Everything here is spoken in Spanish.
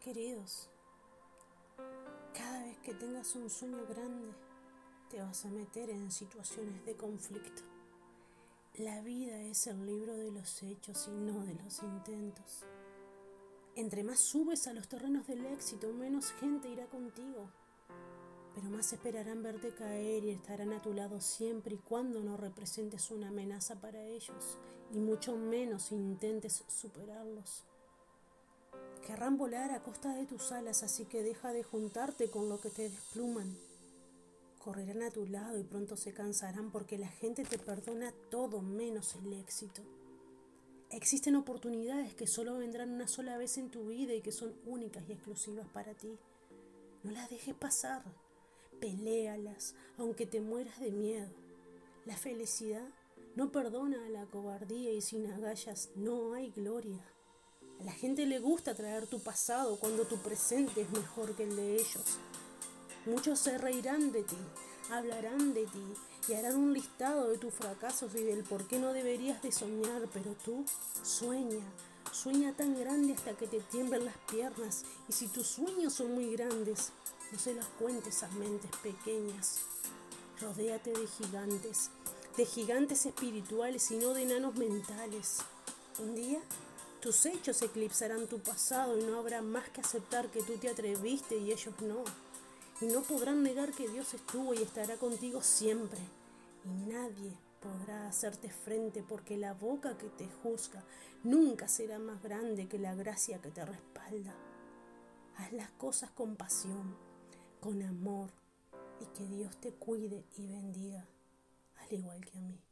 Queridos, cada vez que tengas un sueño grande, te vas a meter en situaciones de conflicto. La vida es el libro de los hechos y no de los intentos. Entre más subes a los terrenos del éxito, menos gente irá contigo, pero más esperarán verte caer y estarán a tu lado siempre y cuando no representes una amenaza para ellos, y mucho menos intentes superarlos. Querrán volar a costa de tus alas, así que deja de juntarte con lo que te despluman. Correrán a tu lado y pronto se cansarán porque la gente te perdona todo menos el éxito. Existen oportunidades que solo vendrán una sola vez en tu vida y que son únicas y exclusivas para ti. No las dejes pasar. Peléalas, aunque te mueras de miedo. La felicidad no perdona a la cobardía y sin agallas no hay gloria. A la gente le gusta traer tu pasado cuando tu presente es mejor que el de ellos. Muchos se reirán de ti, hablarán de ti y harán un listado de tus fracasos y del por qué no deberías de soñar, pero tú sueña, sueña tan grande hasta que te tiemblen las piernas y si tus sueños son muy grandes, no se los cuentes a mentes pequeñas. Rodéate de gigantes, de gigantes espirituales y no de enanos mentales. Un día tus hechos eclipsarán tu pasado y no habrá más que aceptar que tú te atreviste y ellos no. Y no podrán negar que Dios estuvo y estará contigo siempre. Y nadie podrá hacerte frente porque la boca que te juzga nunca será más grande que la gracia que te respalda. Haz las cosas con pasión, con amor y que Dios te cuide y bendiga, al igual que a mí.